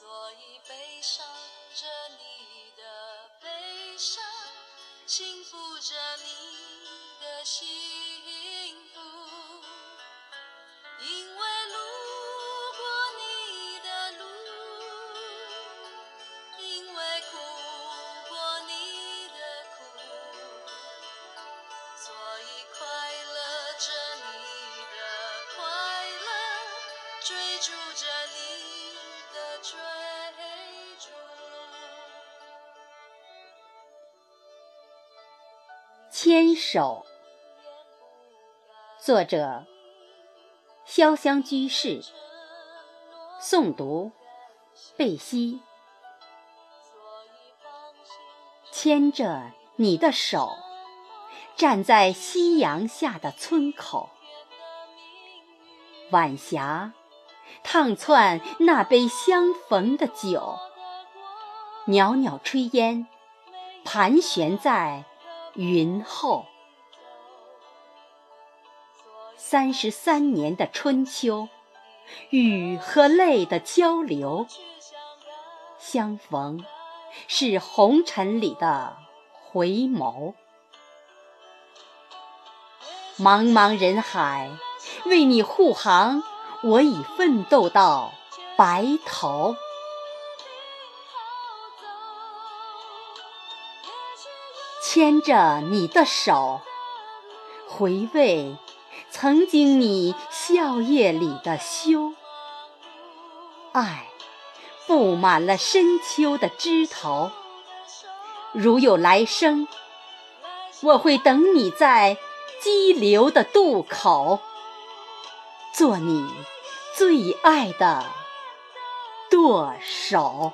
所以悲伤着你的悲伤，幸福着你的幸福，因为路过你的路，因为哭过你的苦，所以快乐着你的快乐，追逐着你牵手，作者：潇湘居士，诵读：贝西。牵着你的手，站在夕阳下的村口，晚霞烫窜那杯相逢的酒，袅袅炊烟盘旋在云后。三十三年的春秋，雨和泪的交流，相逢是红尘里的回眸。茫茫人海，为你护航，我已奋斗到白头。牵着你的手，回味曾经你笑靥里的羞，爱布满了深秋的枝头。如有来生，我会等你在激流的渡口，做你最爱的舵手。